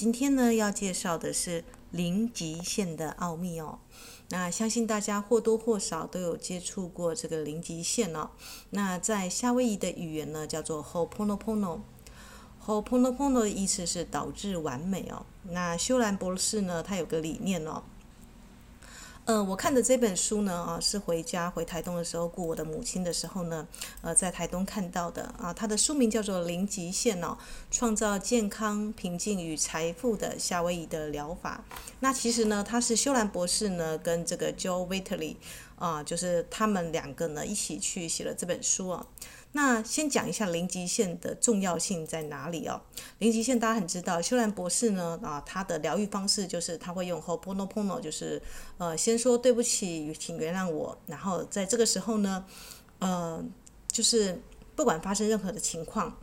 今天呢要介绍的是零极限的奥秘哦。那相信大家或多或少都有接触过这个零极限哦。那在夏威夷的语言呢叫做 h o p o n o p o n o。Ho'oponopono 的意思是导致完美哦。那修兰博士呢他有个理念哦。呃，我看的这本书呢，啊，是回家回台东的时候，顾我的母亲的时候呢，呃，在台东看到的啊。它的书名叫做《零极限》哦，创造健康、平静与财富的夏威夷的疗法。那其实呢，他是修兰博士呢，跟这个 Joe Vitale 啊，就是他们两个呢一起去写了这本书哦。那先讲一下零极限的重要性在哪里哦？零极限大家很知道，修兰博士呢啊，他的疗愈方式就是他会用 h o p o n o p o n o 就是呃先说对不起，请原谅我，然后在这个时候呢，呃，就是不管发生任何的情况。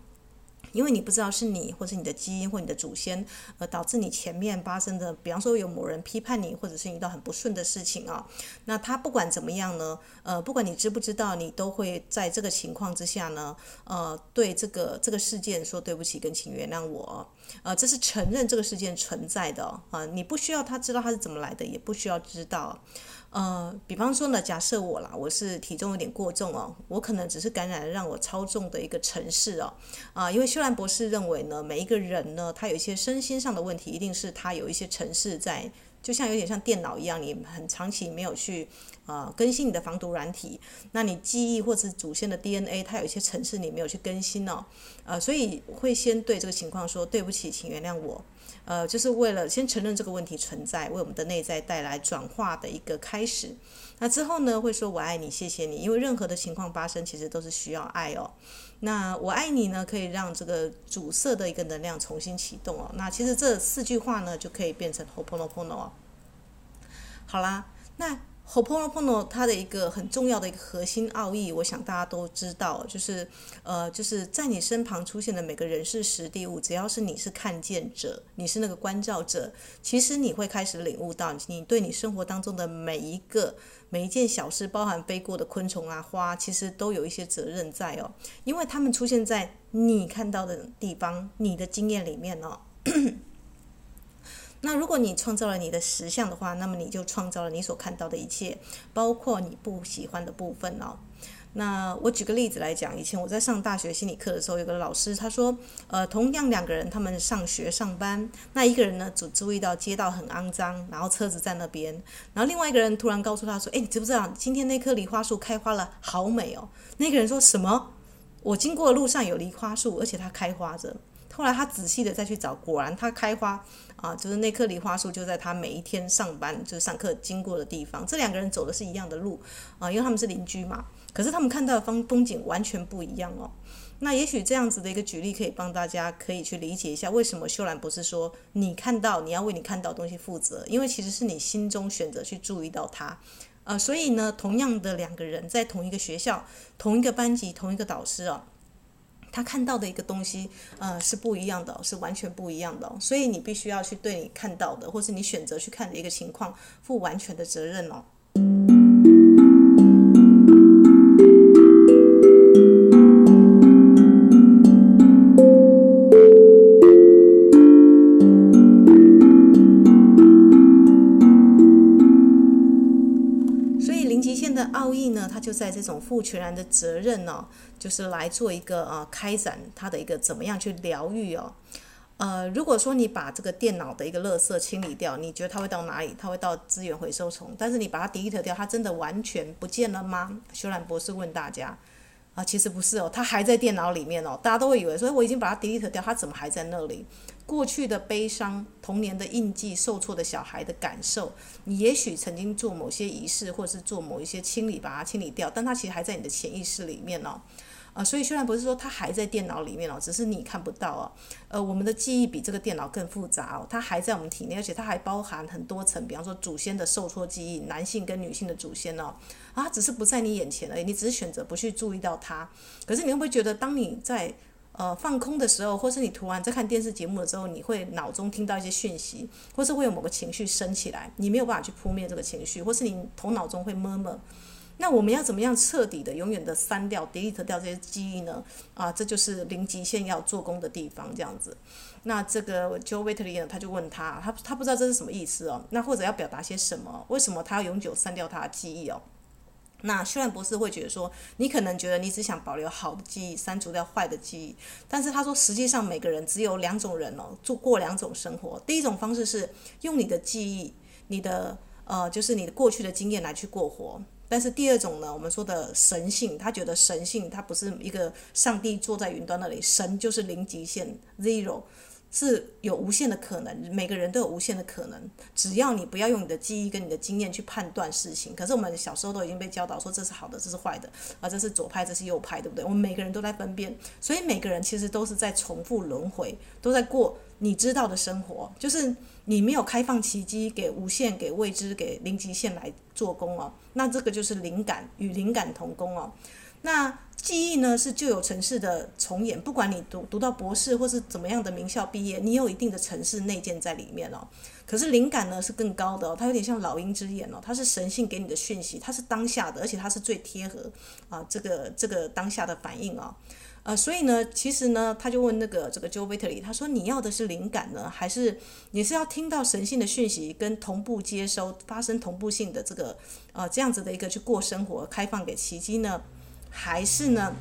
因为你不知道是你，或是你的基因，或你的祖先，呃导致你前面发生的，比方说有某人批判你，或者是遇到很不顺的事情啊。那他不管怎么样呢，呃，不管你知不知道，你都会在这个情况之下呢，呃，对这个这个事件说对不起，跟请原谅我，呃，这是承认这个事件存在的啊，你不需要他知道他是怎么来的，也不需要知道。呃，比方说呢，假设我啦，我是体重有点过重哦，我可能只是感染了让我超重的一个程式哦，啊，因为修兰博士认为呢，每一个人呢，他有一些身心上的问题，一定是他有一些程式在，就像有点像电脑一样，你很长期没有去呃更新你的防毒软体，那你记忆或者祖先的 DNA，它有一些程式你没有去更新哦，呃，所以会先对这个情况说对不起，请原谅我。呃，就是为了先承认这个问题存在，为我们的内在带来转化的一个开始。那之后呢，会说我爱你，谢谢你，因为任何的情况发生，其实都是需要爱哦。那我爱你呢，可以让这个阻塞的一个能量重新启动哦。那其实这四句话呢，就可以变成 h o p o n o p o n o 哦。好啦，那。Ho'oponopono 它的一个很重要的一个核心奥义，我想大家都知道，就是呃，就是在你身旁出现的每个人事实地物，只要是你是看见者，你是那个关照者，其实你会开始领悟到，你对你生活当中的每一个每一件小事，包含飞过的昆虫啊、花，其实都有一些责任在哦，因为他们出现在你看到的地方，你的经验里面哦。那如果你创造了你的实相的话，那么你就创造了你所看到的一切，包括你不喜欢的部分哦。那我举个例子来讲，以前我在上大学心理课的时候，有个老师他说，呃，同样两个人他们上学上班，那一个人呢只注意到街道很肮脏，然后车子在那边，然后另外一个人突然告诉他说，哎，你知不知道今天那棵梨花树开花了，好美哦。那个人说什么？我经过的路上有梨花树，而且它开花着。后来他仔细的再去找，果然它开花啊，就是那棵梨花树就在他每一天上班就是上课经过的地方。这两个人走的是一样的路啊，因为他们是邻居嘛。可是他们看到的风风景完全不一样哦。那也许这样子的一个举例可以帮大家可以去理解一下，为什么秀兰博士说你看到你要为你看到的东西负责，因为其实是你心中选择去注意到它。呃，所以呢，同样的两个人在同一个学校、同一个班级、同一个导师哦。他看到的一个东西，呃，是不一样的，是完全不一样的，所以你必须要去对你看到的，或是你选择去看的一个情况，负完全的责任哦。在这种负全然的责任呢、就是来做一个呃开展他的一个怎么样去疗愈哦。呃，如果说你把这个电脑的一个垃圾清理掉，你觉得它会到哪里？它会到资源回收虫。但是你把它 delete 掉，它真的完全不见了吗？修兰博士问大家啊、其实不是哦，它还在电脑里面哦。大家都会以为，说我已经把它 delete 掉，它怎么还在那里？过去的悲伤、童年的印记、受挫的小孩的感受，你也许曾经做某些仪式，或者是做某一些清理，把它清理掉，但它其实还在你的潜意识里面哦。呃，所以虽然不是说它还在电脑里面哦，只是你看不到哦。呃，我们的记忆比这个电脑更复杂哦，它还在我们体内，而且它还包含很多层，比方说祖先的受挫记忆，男性跟女性的祖先哦，啊，只是不在你眼前而已，你只是选择不去注意到它。可是你会不会觉得，当你在呃，放空的时候，或是你突然在看电视节目的时候，你会脑中听到一些讯息，或是会有某个情绪升起来，你没有办法去扑灭这个情绪，或是你头脑中会闷闷那我们要怎么样彻底的、永远的删掉、delete 掉这些记忆呢？啊，这就是零极限要做工的地方，这样子。那这个 Joe w i t l e y 呢，他就问他，他他不知道这是什么意思哦。那或者要表达些什么？为什么他要永久删掉他的记忆哦？那休兰博士会觉得说，你可能觉得你只想保留好的记忆，删除掉坏的记忆。但是他说，实际上每个人只有两种人哦，做过两种生活。第一种方式是用你的记忆，你的呃，就是你的过去的经验来去过活。但是第二种呢，我们说的神性，他觉得神性，他不是一个上帝坐在云端那里，神就是零极限 zero。是有无限的可能，每个人都有无限的可能，只要你不要用你的记忆跟你的经验去判断事情。可是我们小时候都已经被教导说，这是好的，这是坏的，啊，这是左派，这是右派，对不对？我们每个人都在分辨，所以每个人其实都是在重复轮回，都在过你知道的生活，就是你没有开放奇迹给无限、给未知、给零极限来做工哦。那这个就是灵感与灵感同工哦。那记忆呢，是旧有城市的重演，不管你读读到博士或是怎么样的名校毕业，你有一定的城市内建在里面哦。可是灵感呢是更高的哦，它有点像老鹰之眼哦，它是神性给你的讯息，它是当下的，而且它是最贴合啊这个这个当下的反应哦。呃，所以呢，其实呢，他就问那个这个 Joe Waitley，他说你要的是灵感呢，还是你是要听到神性的讯息跟同步接收，发生同步性的这个呃这样子的一个去过生活，开放给奇迹呢？还是呢，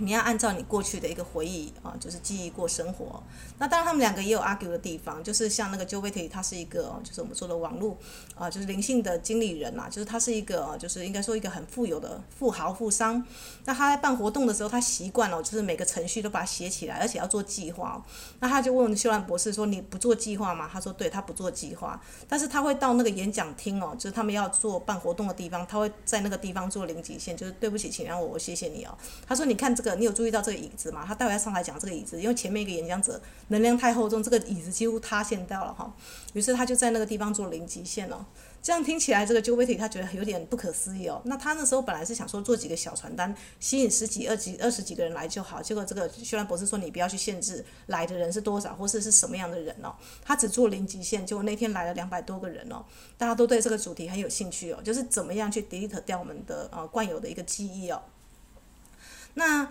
你要按照你过去的一个回忆啊，就是记忆过生活。那当然，他们两个也有 argue 的地方，就是像那个 Joe Waitley，他是一个，就是我们说的网络啊，就是灵性的经理人呐，就是他是一个，就是应该说一个很富有的富豪富商。那他在办活动的时候，他习惯了，就是每个程序都把它写起来，而且要做计划。那他就问休兰博士说：“你不做计划吗？”他说：“对，他不做计划，但是他会到那个演讲厅哦，就是他们要做办活动的地方，他会在那个地方做零极限，就是对不起，请让我，我谢谢你哦。”他说：“你看这个，你有注意到这个椅子吗？他待会要上来讲这个椅子，因为前面一个演讲者。”能量太厚重，这个椅子几乎塌陷掉了哈。于是他就在那个地方做零极限哦。这样听起来，这个 Joe Waitley 他觉得有点不可思议哦。那他那时候本来是想说做几个小传单，吸引十几、二几、二十几个人来就好。结果这个休兰博士说，你不要去限制来的人是多少，或是是什么样的人哦。他只做零极限，结果那天来了两百多个人哦。大家都对这个主题很有兴趣哦，就是怎么样去 delete 掉我们的呃惯有的一个记忆哦。那。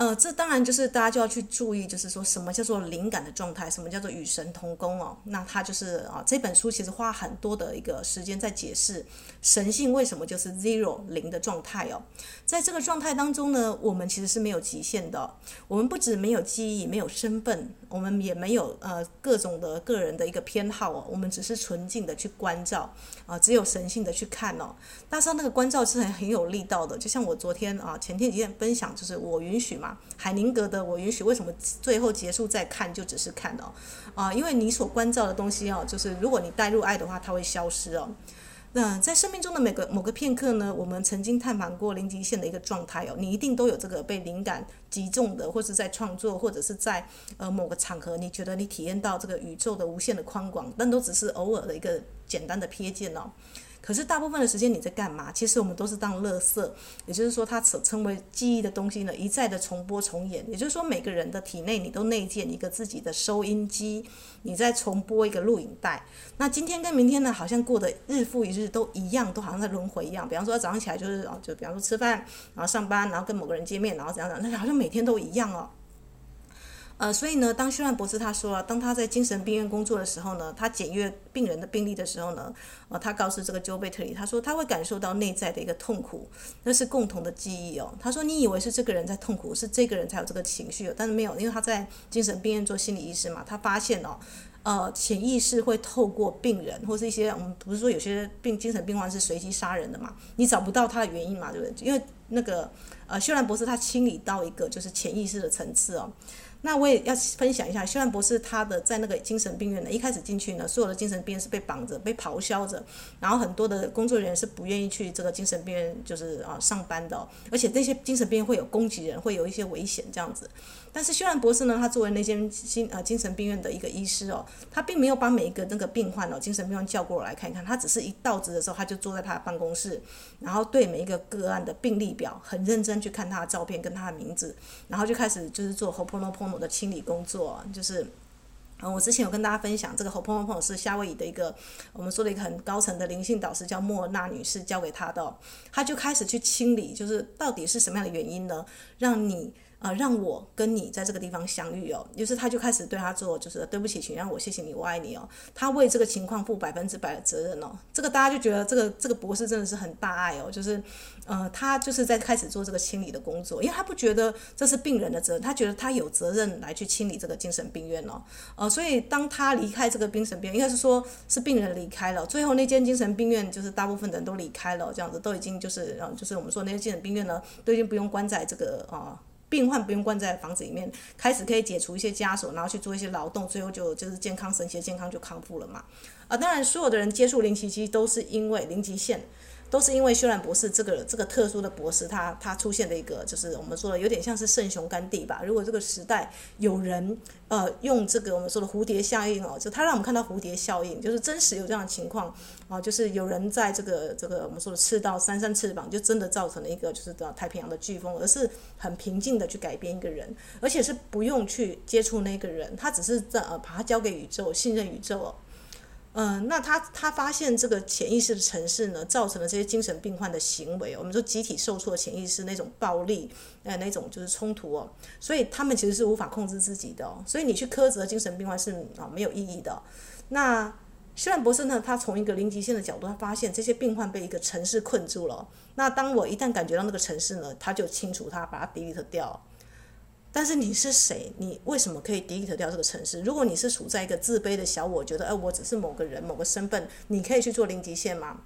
呃，这当然就是大家就要去注意，就是说什么叫做灵感的状态，什么叫做与神同工哦。那他就是啊，这本书其实花很多的一个时间在解释神性为什么就是 zero 零的状态哦。在这个状态当中呢，我们其实是没有极限的。我们不止没有记忆，没有身份，我们也没有呃各种的个人的一个偏好哦。我们只是纯净的去关照啊，只有神性的去看哦。大家那个关照是很很有力道的，就像我昨天啊前天几天分享，就是我允许嘛。海宁格的我允许，为什么最后结束再看就只是看哦，啊，因为你所关照的东西哦，就是如果你带入爱的话，它会消失哦。那在生命中的每个某个片刻呢，我们曾经探访过零极限的一个状态哦，你一定都有这个被灵感击中的，或是在创作，或者是在呃某个场合，你觉得你体验到这个宇宙的无限的宽广，但都只是偶尔的一个简单的瞥见哦。可是大部分的时间你在干嘛？其实我们都是当垃圾，也就是说，它所称为记忆的东西呢，一再的重播重演。也就是说，每个人的体内你都内建一个自己的收音机，你在重播一个录影带。那今天跟明天呢，好像过得日复一日都一样，都好像在轮回一样。比方说早上起来就是哦，就比方说吃饭，然后上班，然后跟某个人见面，然后怎样怎样，那好像每天都一样哦。呃，所以呢，当休兰博士他说了，当他在精神病院工作的时候呢，他检阅病人的病历的时候呢，呃，他告诉这个 Joe Waitley，他说他会感受到内在的一个痛苦，那是共同的记忆哦。他说你以为是这个人在痛苦，是这个人才有这个情绪，但是没有，因为他在精神病院做心理医师嘛，他发现哦，呃，潜意识会透过病人或是一些我们不是说有些病精神病患是随机杀人的嘛，你找不到他的原因嘛，对不对？因为那个呃，休兰博士他清理到一个就是潜意识的层次哦。那我也要分享一下，休兰博士他的在那个精神病院呢，一开始进去呢，所有的精神病院是被绑着、被咆哮着，然后很多的工作人员是不愿意去这个精神病院，就是啊上班的，而且那些精神病院会有攻击人，会有一些危险这样子。但是休兰博士呢，他作为那间心呃精神病院的一个医师哦，他并没有把每一个那个病患哦，精神病患叫过来看一看，他只是一到职的时候，他就坐在他的办公室，然后对每一个个案的病历表很认真去看他的照片跟他的名字，然后就开始就是做 h o p o n o p o n o 的清理工作，就是嗯，我之前有跟大家分享，这个 h o p o n o p o n o 是夏威夷的一个我们说的一个很高层的灵性导师，叫莫娜女士教给他的。他就开始去清理，就是到底是什么样的原因呢，让你。啊、让我跟你在这个地方相遇哦，于是他就开始对他做，就是对不起，请让我谢谢你，我爱你哦。他为这个情况负百分之百的责任哦。这个大家就觉得这个这个博士真的是很大爱哦，就是，呃，他就是在开始做这个清理的工作，因为他不觉得这是病人的责任，他觉得他有责任来去清理这个精神病院哦。呃，所以当他离开这个精神病院，应该是说是病人离开了，最后那间精神病院就是大部分的人都离开了，这样子都已经就是，嗯，就是我们说那些精神病院呢，都已经不用关在这个啊。病患不用关在房子里面，开始可以解除一些枷锁，然后去做一些劳动，最后就就是健康神奇的健康就康复了嘛。啊，当然所有的人接触零奇迹都是因为零极限。都是因为修兰博士这个这个特殊的博士，他他出现的一个就是我们说的有点像是圣雄甘地吧。如果这个时代有人呃用这个我们说的蝴蝶效应哦，就他让我们看到蝴蝶效应，就是真实有这样的情况啊，就是有人在这个这个我们说的赤道扇扇翅膀，就真的造成了一个就是太平洋的飓风，而是很平静的去改变一个人，而且是不用去接触那个人，他只是在呃把他交给宇宙，信任宇宙哦。嗯、那他他发现这个潜意识的城市呢，造成了这些精神病患的行为。我们说集体受挫的潜意识那种暴力，呃，那种就是冲突哦。所以他们其实是无法控制自己的。所以你去苛责精神病患是啊没有意义的。那希兰博士呢，他从一个零极限的角度，他发现这些病患被一个城市困住了。那当我一旦感觉到那个城市呢，他就清除它，把它 delete 掉。但是你是谁？你为什么可以 delete 掉这个城市？如果你是处在一个自卑的小我，觉得哎，我只是某个人、某个身份，你可以去做零极限吗？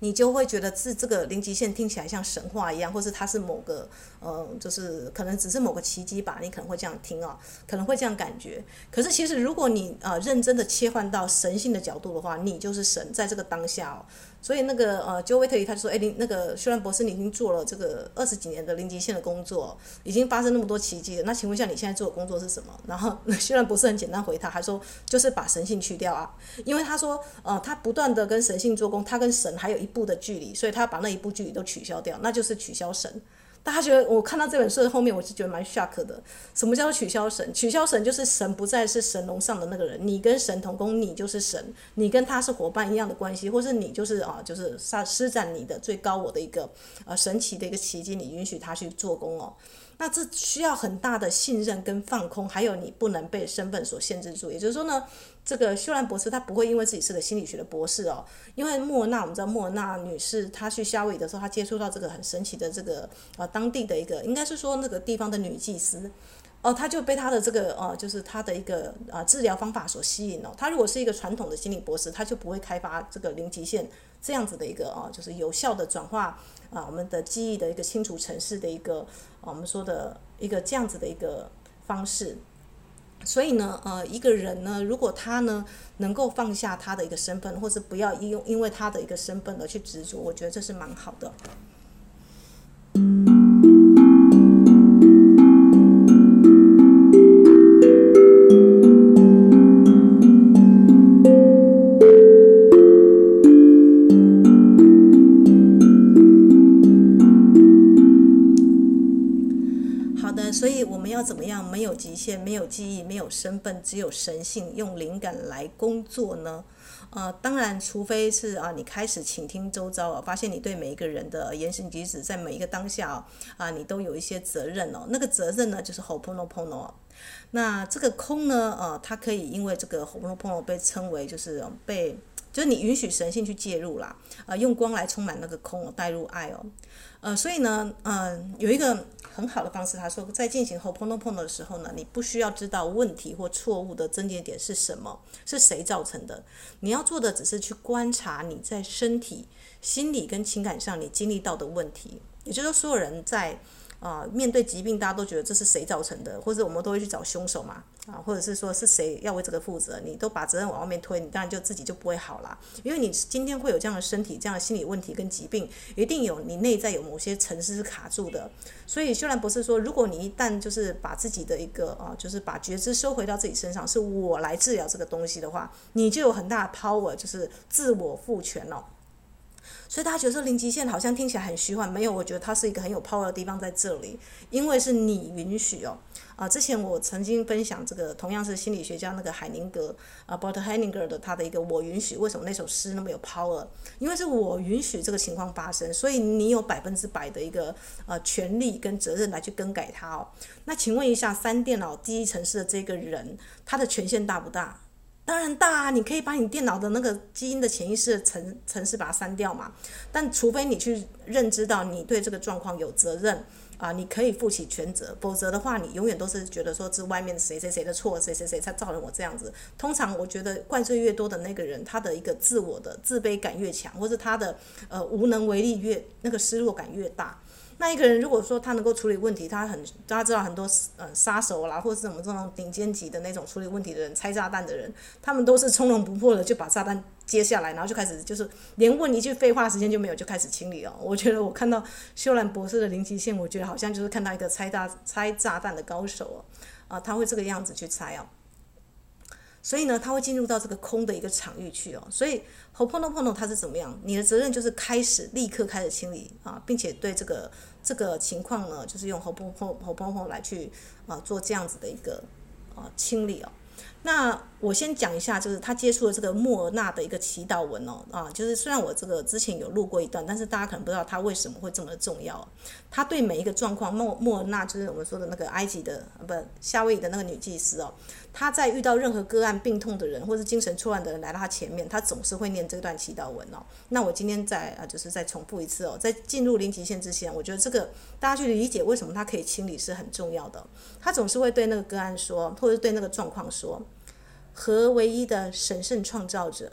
你就会觉得是这个零极限听起来像神话一样，或是它是某个呃，就是可能只是某个奇迹吧。你可能会这样听哦，可能会这样感觉。可是其实如果你呃认真的切换到神性的角度的话，你就是神，在这个当下哦。所以那个呃就维特利他就说，哎，你那个修兰博士，你已经做了这个二十几年的零极限的工作，已经发生那么多奇迹了。那请问一下，你现在做的工作是什么？然后 修兰不是很简单回答，还说就是把神性去掉啊，因为他说，呃，他不断的跟神性做工，他跟神还有一步的距离，所以他把那一步距离都取消掉，那就是取消神。大家觉得我看到这本书的后面，我是觉得蛮 shock 的。什么叫取消神？取消神就是神不再是神龙上的那个人，你跟神同工，你就是神，你跟他是伙伴一样的关系，或是你就是啊，就是施施展你的最高我的一个呃神奇的一个奇迹，你允许他去做工哦。那这需要很大的信任跟放空，还有你不能被身份所限制住。也就是说呢，这个修兰博士他不会因为自己是个心理学的博士哦，因为莫娜，我们知道莫娜女士她去夏威夷的时候，她接触到这个很神奇的这个呃当地的一个，应该是说那个地方的女祭司。哦，他就被他的这个呃，就是他的一个呃治疗方法所吸引了。他如果是一个传统的心理博士，他就不会开发这个零极限这样子的一个啊，就是有效的转化啊我们的记忆的一个清除城市的一个我们说的一个这样子的一个方式。所以呢，呃，一个人呢，如果他呢能够放下他的一个身份，或是不要因因为他的一个身份而去执着，我觉得这是蛮好的。没有记忆，没有身份，只有神性，用灵感来工作呢？呃，当然，除非是啊，你开始倾听周遭啊，发现你对每一个人的言行举止，在每一个当下啊，你都有一些责任哦。那个责任呢，就是 hoponopono。那这个空呢，呃，它可以因为这个 hoponopono 被称为就是被，就是你允许神性去介入啦，啊，用光来充满那个空，带入爱哦。呃，所以呢，嗯、有一个很好的方式，他说，在进行 Ho'oponopono 的时候呢，你不需要知道问题或错误的症结点是什么，是谁造成的，你要做的只是去观察你在身体、心理跟情感上你经历到的问题，也就是说，所有人在。啊，面对疾病，大家都觉得这是谁造成的，或者我们都会去找凶手嘛，啊，或者是说是谁要为这个负责，你都把责任往外面推，你当然就自己就不会好啦。因为你今天会有这样的身体、这样的心理问题跟疾病，一定有你内在有某些程式是卡住的。所以修兰博士说，如果你一旦就是把自己的一个啊，就是把觉知收回到自己身上，是我来治疗这个东西的话，你就有很大的 power，就是自我赋权了。所以大家觉得说零极限好像听起来很虚幻，没有，我觉得它是一个很有 power 的地方在这里，因为是你允许哦。啊，之前我曾经分享这个，同样是心理学家那个海宁格啊，Bert Hellinger 的他的一个我允许，为什么那首诗那么有 power？因为是我允许这个情况发生，所以你有百分之百的一个呃权利跟责任来去更改它哦。那请问一下，三电脑第一城市的这个人，他的权限大不大？当然大啊，你可以把你电脑的那个基因的潜意识的程程式把它删掉嘛。但除非你去认知到你对这个状况有责任。啊，你可以负起全责，否则的话，你永远都是觉得说是外面谁谁谁的错，谁谁谁才造成我这样子。通常我觉得怪罪越多的那个人，他的一个自我的自卑感越强，或是他的呃无能为力越那个失落感越大。那一个人如果说他能够处理问题，他很大家知道很多呃杀手啦，或者是什么这种顶尖级的那种处理问题的人，拆炸弹的人，他们都是从容不迫的就把炸弹接下来，然后就开始就是连问一句废话时间就没有，就开始清理哦。我觉得我看到修兰博士的零极限，我觉得好像就是看到一个拆炸拆炸弹的高手哦，啊，他会这个样子去拆哦。所以呢，他会进入到这个空的一个场域去哦。所以 Ho'oponopono 它是怎么样？你的责任就是开始立刻开始清理啊，并且对这个这个情况呢，就是用 Ho'oponopono 来去啊做这样子的一个啊清理哦。那我先讲一下，就是他接触了这个莫尔纳的一个祈祷文哦，啊，就是虽然我这个之前有录过一段，但是大家可能不知道他为什么会这么重要。他对每一个状况，莫莫尔纳就是我们说的那个埃及的，不，夏威夷的那个女祭司哦，他在遇到任何个案病痛的人，或是精神错乱的人来到他前面，他总是会念这段祈祷文哦。那我今天再啊，就是再重复一次哦，在进入临极限之前，我觉得这个大家去理解为什么他可以清理是很重要的。他总是会对那个个案说，或者对那个状况说。和唯一的神圣创造者，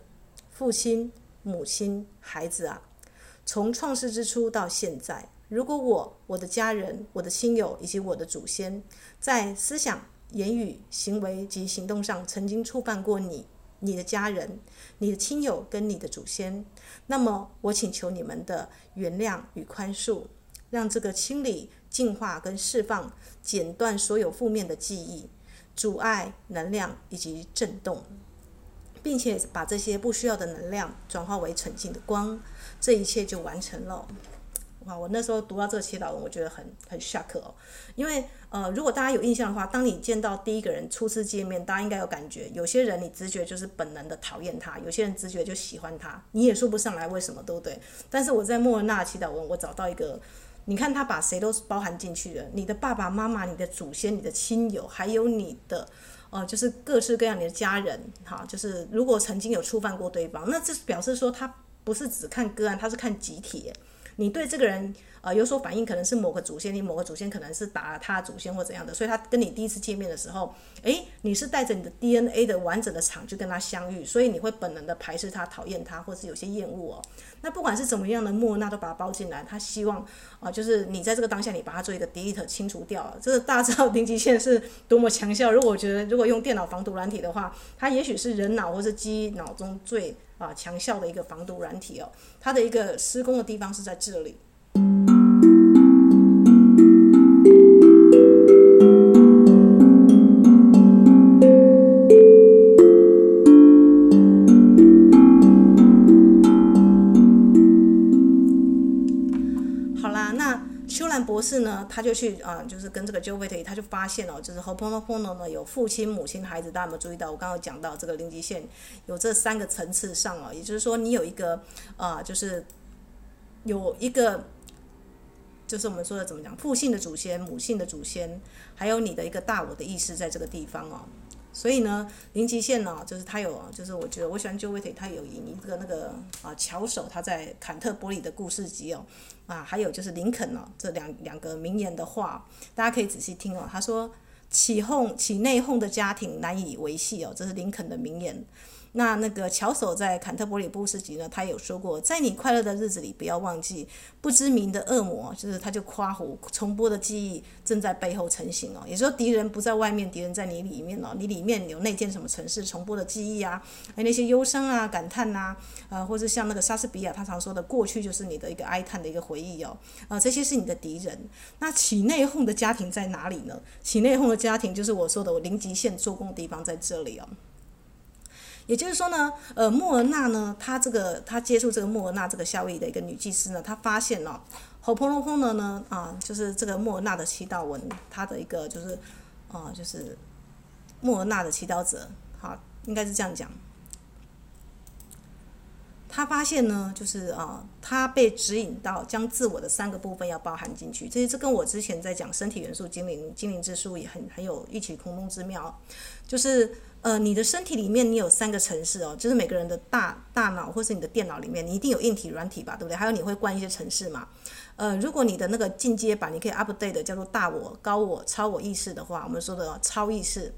父亲、母亲、孩子啊，从创世之初到现在，如果我、我的家人、我的亲友以及我的祖先，在思想、言语、行为及行动上曾经触犯过你、你的家人、你的亲友跟你的祖先，那么我请求你们的原谅与宽恕，让这个清理、净化跟释放，剪断所有负面的记忆。阻碍能量以及震动，并且把这些不需要的能量转化为纯净的光，这一切就完成了。哇！我那时候读到这个祈祷文，我觉得很很 shock 哦。因为呃，如果大家有印象的话，当你见到第一个人初次见面，大家应该有感觉。有些人你直觉就是本能的讨厌他，有些人直觉就喜欢他，你也说不上来为什么，对不对？但是我在莫尔纳祈祷文，我找到一个。你看他把谁都包含进去了，你的爸爸妈妈、你的祖先、你的亲友，还有你的，呃，就是各式各样你的家人，哈，就是如果曾经有触犯过对方，那这表示说他不是只看个案，他是看集体。你对这个人。呃，有所反应，可能是某个祖先，你某个祖先可能是打了他祖先或怎样的，所以他跟你第一次见面的时候，诶，你是带着你的 DNA 的完整的场去跟他相遇，所以你会本能的排斥他、讨厌他，或是有些厌恶哦。那不管是怎么样的莫那都把他包进来，他希望啊、就是你在这个当下，你把它做一个 delete 清除掉了。这个大家知道零极限是多么强效。如果我觉得如果用电脑防毒软体的话，它也许是人脑或是机脑中最啊强效的一个防毒软体哦。它的一个施工的地方是在这里。博士呢，他就去啊、就是跟这个 jovit 他就发现哦，就是 h o p o n o p o n o 呢有父亲、母亲、孩子，大家有没有注意到？我刚刚讲到这个零极限有这三个层次上哦，也就是说你有一个啊、就是有一个，就是我们说的怎么讲，父性的祖先、母性的祖先，还有你的一个大我的意识在这个地方哦。所以呢，林极限呢，就是他有，就是我觉得我喜欢 Joe Vitale，他有引一个那个啊巧手，他在坎特伯里的故事集哦，啊，还有就是林肯哦，这两两个名言的话，大家可以仔细听哦。他说：“起哄起内讧的家庭难以维系哦。”这是林肯的名言。那那个巧手在坎特伯里故事集呢，他有说过，在你快乐的日子里，不要忘记不知名的恶魔，就是他就夸胡重播的记忆正在背后成型哦。也就说，敌人不在外面，敌人在你里面哦。你里面有内建什么城市重播的记忆啊？还有那些忧伤啊、感叹呐、啊，呃，或者像那个莎士比亚他常说的，过去就是你的一个哀叹的一个回忆哦。呃，这些是你的敌人。那起内讧的家庭在哪里呢？起内讧的家庭就是我说的，我零极限做工的地方在这里哦。也就是说呢，呃，莫尔纳呢，她这个她接触这个莫尔纳这个夏威夷的一个女祭司呢，她发现、哦，后波罗空的呢，啊，就是这个莫尔纳的祈祷文，她的一个就是，啊，就是莫尔纳的祈祷者，好，应该是这样讲。他发现呢，就是啊，他被指引到将自我的三个部分要包含进去。这这跟我之前在讲身体元素精灵精灵之书也很很有异曲同工之妙。就是呃，你的身体里面你有三个层次哦，就是每个人的大大脑或是你的电脑里面，你一定有硬体软体吧，对不对？还有你会关一些层次嘛？呃，如果你的那个进阶版你可以 update 叫做大我、高我、超我意识的话，我们说的超意识。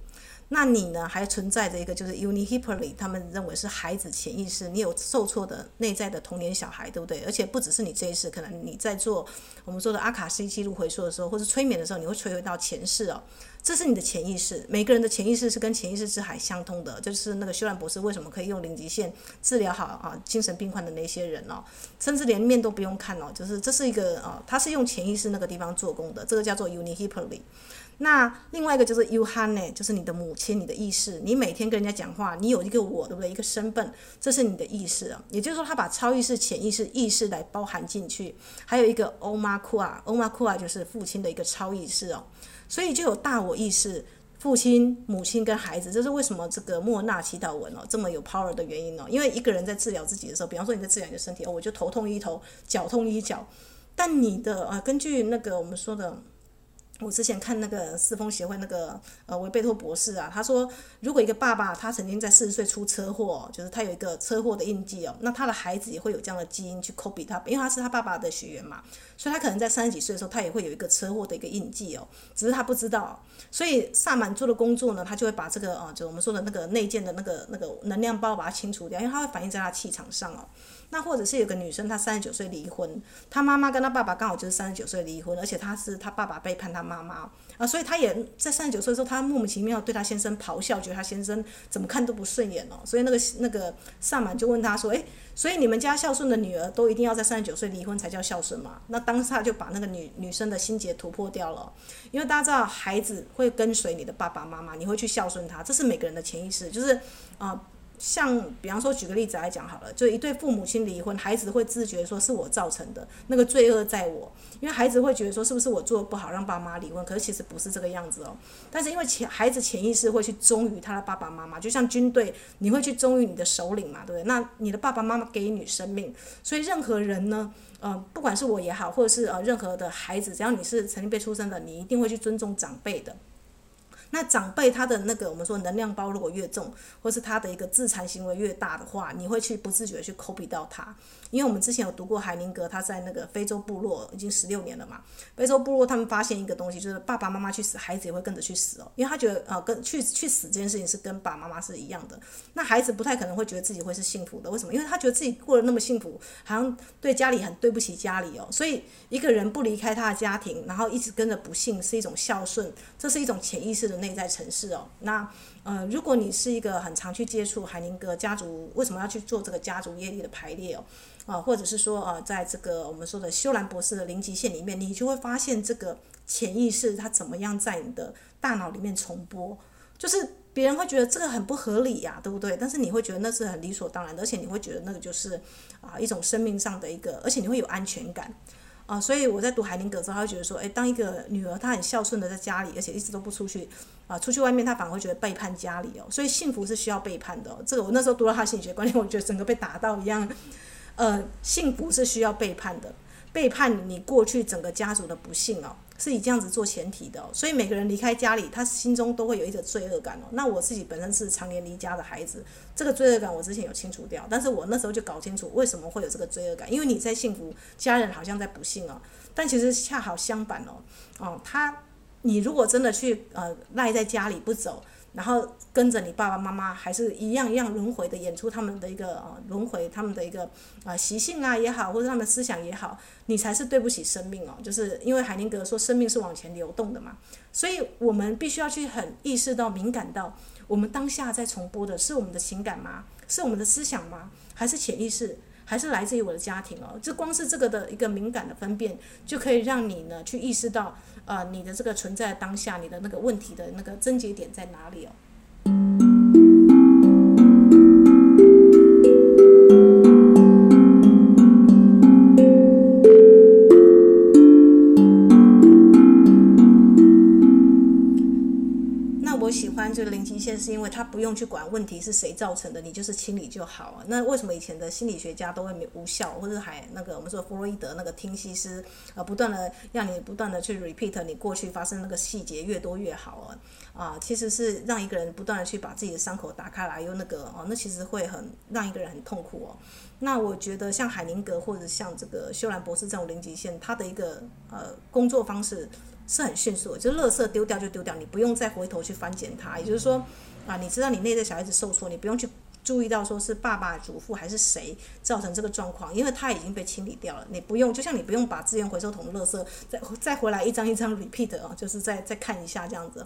那你呢？还存在着一个就是 Unihyperly，他们认为是孩子潜意识，你有受挫的内在的童年小孩，对不对？而且不只是你这一世，可能你在做我们说的阿卡西记录回溯的时候，或是催眠的时候，你会垂回到前世哦。这是你的潜意识，每个人的潜意识是跟潜意识之海相通的。就是那个修兰博士为什么可以用零极限治疗好啊精神病患的那些人哦，甚至连面都不用看哦，就是这是一个啊，他是用潜意识那个地方做工的，这个叫做 Unihyperly。那另外一个就是 Uhane，就是你的母亲，你的意识。你每天跟人家讲话，你有一个我，对不对？一个身份，这是你的意识啊。也就是说，他把超意识、潜意识、意识来包含进去。还有一个 Omakua，Omakua 就是父亲的一个超意识哦。所以就有大我意识、父亲、母亲跟孩子。这是为什么这个莫纳祈祷文哦这么有 power 的原因哦。因为一个人在治疗自己的时候，比方说你在治疗你的身体哦，我就头痛医头，脚痛医脚。但你的啊，根据那个我们说的。我之前看那个四风协会那个呃维贝托博士啊，他说，如果一个爸爸他曾经在四十岁出车祸，就是他有一个车祸的印记哦，那他的孩子也会有这样的基因去 copy 他，因为他是他爸爸的学员嘛，所以他可能在三十几岁的时候，他也会有一个车祸的一个印记哦，只是他不知道。所以萨满做的工作呢，他就会把这个啊，就我们说的那个内建的那个那个能量包把它清除掉，因为它会反映在他气场上哦。那或者是有个女生，她三十九岁离婚，她妈妈跟她爸爸刚好就是三十九岁离婚，而且她是她爸爸背叛她妈妈啊，所以她也在三十九岁的时候，她莫名其妙对她先生咆哮，觉得她先生怎么看都不顺眼哦，所以那个那个萨满就问她说，诶，所以你们家孝顺的女儿都一定要在三十九岁离婚才叫孝顺吗？那当下就把那个女女生的心结突破掉了，因为大家知道孩子会跟随你的爸爸妈妈，你会去孝顺他，这是每个人的潜意识，就是啊。像比方说，举个例子来讲好了，就一对父母亲离婚，孩子会自觉说是我造成的，那个罪恶在我，因为孩子会觉得说是不是我做的不好让爸妈离婚，可是其实不是这个样子哦。但是因为潜孩子潜意识会去忠于他的爸爸妈妈，就像军队，你会去忠于你的首领嘛，对不对？那你的爸爸妈妈给予你生命，所以任何人呢，呃，不管是我也好，或者是呃任何的孩子，只要你是曾经被出生的，你一定会去尊重长辈的。那长辈他的那个我们说能量包如果越重，或是他的一个自残行为越大的话，你会去不自觉去 copy 到他。因为我们之前有读过海宁格，他在那个非洲部落已经十六年了嘛。非洲部落他们发现一个东西，就是爸爸妈妈去死，孩子也会跟着去死哦。因为他觉得啊、跟去去死这件事情是跟爸爸妈妈是一样的。那孩子不太可能会觉得自己会是幸福的，为什么？因为他觉得自己过得那么幸福，好像对家里很对不起家里哦。所以一个人不离开他的家庭，然后一直跟着不幸，是一种孝顺，这是一种潜意识的内在城市哦。那呃，如果你是一个很常去接触海宁格家族，为什么要去做这个家族业力的排列哦？啊，或者是说，呃，在这个我们说的修兰博士的零极限里面，你就会发现这个潜意识它怎么样在你的大脑里面重播，就是别人会觉得这个很不合理呀，对不对？但是你会觉得那是很理所当然的，而且你会觉得那个就是啊一种生命上的一个，而且你会有安全感啊。所以我在读海宁格之后，他会觉得说，诶，当一个女儿她很孝顺的在家里，而且一直都不出去啊，出去外面她反而会觉得背叛家里哦。所以幸福是需要背叛的，这个我那时候读到他心理学观念，我觉得整个被打到一样。呃，幸福是需要背叛的，背叛你过去整个家族的不幸哦，是以这样子做前提的。所以每个人离开家里，他心中都会有一个罪恶感哦。那我自己本身是常年离家的孩子，这个罪恶感我之前有清除掉，但是我那时候就搞清楚为什么会有这个罪恶感，因为你在幸福，家人好像在不幸哦，但其实恰好相反哦，哦，他你如果真的去呃赖在家里不走。然后跟着你爸爸妈妈，还是一样一样轮回的演出他们的一个呃轮回，他们的一个啊习性啊也好，或者他们思想也好，你才是对不起生命哦。就是因为海宁格说生命是往前流动的嘛，所以我们必须要去很意识到、敏感到，我们当下在重播的是我们的情感吗？是我们的思想吗？还是潜意识？还是来自于我的家庭哦？这光是这个的一个敏感的分辨，就可以让你呢去意识到。呃，你的这个存在当下，你的那个问题的那个症结点在哪里哦？是因为他不用去管问题是谁造成的，你就是清理就好啊。那为什么以前的心理学家都会没无效，或者还那个我们说弗洛伊德那个听西斯，呃，不断的让你不断的去 repeat 你过去发生那个细节越多越好啊。啊，其实是让一个人不断的去把自己的伤口打开来，用那个哦，那其实会很让一个人很痛苦哦。那我觉得像海灵格或者像这个修兰博士这种零极限，他的一个呃工作方式是很迅速的，就是垃圾丢掉就丢掉，你不用再回头去翻捡它。也就是说啊，你知道你内在小孩子受挫，你不用去注意到说是爸爸、祖父还是谁造成这个状况，因为他已经被清理掉了。你不用，就像你不用把资源回收桶的垃圾再再回来一张一张 repeat 啊，就是再再看一下这样子。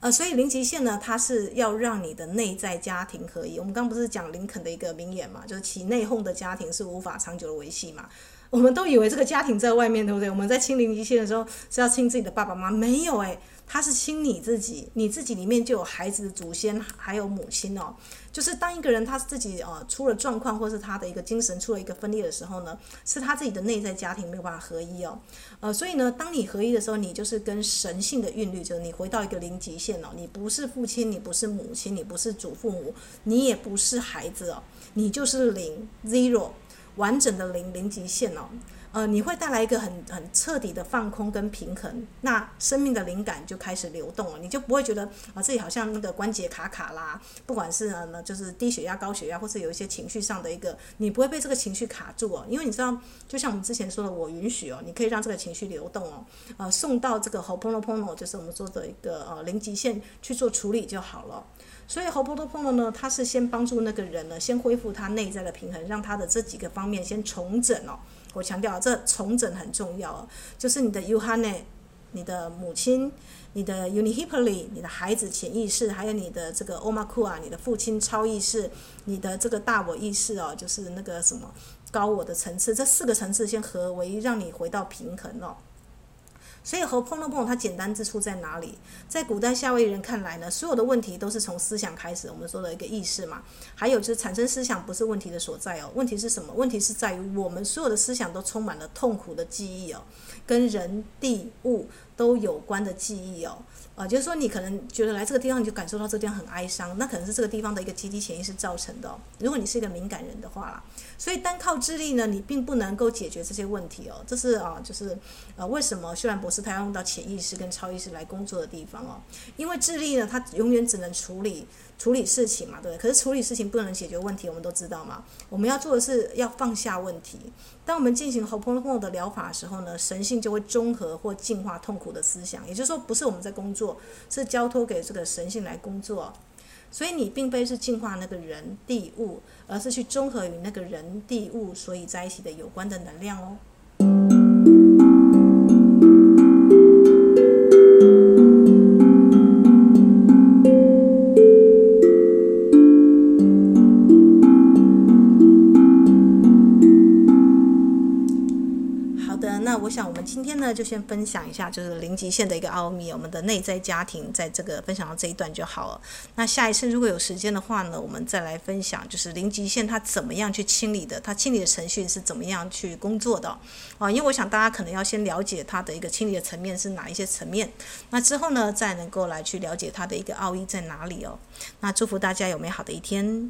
呃，所以零极限呢，它是要让你的内在家庭合一。我们刚不是讲林肯的一个名言嘛，就是其内讧的家庭是无法长久的维系嘛。我们都以为这个家庭在外面，对不对？我们在清零极限的时候是要清自己的爸爸妈妈，没有诶，他是亲你自己，你自己里面就有孩子的祖先，还有母亲哦。就是当一个人他自己呃出了状况，或是他的一个精神出了一个分裂的时候呢，是他自己的内在家庭没有办法合一哦，呃，所以呢，当你合一的时候，你就是跟神性的韵律，就是你回到一个零极限哦，你不是父亲，你不是母亲，你不是祖父母，你也不是孩子哦，你就是零 zero 完整的零零极限哦。呃，你会带来一个很很彻底的放空跟平衡，那生命的灵感就开始流动了，你就不会觉得啊、自己好像那个关节卡卡啦，不管是呢就是低血压、高血压，或是有一些情绪上的一个，你不会被这个情绪卡住哦，因为你知道，就像我们之前说的，我允许哦，你可以让这个情绪流动哦，呃，送到这个喉 o 喉 o 就是我们说的一个呃零极限去做处理就好了。所以 Ho'oponopono 呢，它是先帮助那个人呢，先恢复他内在的平衡，让他的这几个方面先重整哦。我强调，这重整很重要，就是你的 Uhane，你的母亲，你的 Unihipili，你的孩子潜意识，还有你的这个 Omakua，你的父亲超意识，你的这个大我意识哦，就是那个什么高我的层次，这四个层次先合为，让你回到平衡哦。所以和碰了碰它简单之处在哪里？在古代夏威夷人看来呢，所有的问题都是从思想开始。我们说的一个意识嘛，还有就是产生思想不是问题的所在哦。问题是什么？问题是在于我们所有的思想都充满了痛苦的记忆哦，跟人、地、物都有关的记忆哦。呃，就是说你可能觉得来这个地方你就感受到这个地方很哀伤，那可能是这个地方的一个集体潜意识造成的。如果你是一个敏感人的话啦。所以单靠智力呢，你并不能够解决这些问题哦。这是啊，就是呃，为什么虽然博士他要用到潜意识跟超意识来工作的地方哦？因为智力呢，它永远只能处理处理事情嘛，对不对？可是处理事情不能解决问题，我们都知道嘛。我们要做的是要放下问题。当我们进行 hopoon 的疗法的时候呢，神性就会中和或净化痛苦的思想。也就是说，不是我们在工作，是交托给这个神性来工作。所以你并非是净化那个人地物，而是去综合与那个人地物所以在一起的有关的能量哦。今天呢，就先分享一下，就是零极限的一个奥秘，我们的内在家庭，在这个分享到这一段就好了。那下一次如果有时间的话呢，我们再来分享，就是零极限它怎么样去清理的，它清理的程序是怎么样去工作的啊？因为我想大家可能要先了解它的一个清理的层面是哪一些层面，那之后呢，再能够来去了解它的一个奥义在哪里哦。那祝福大家有美好的一天。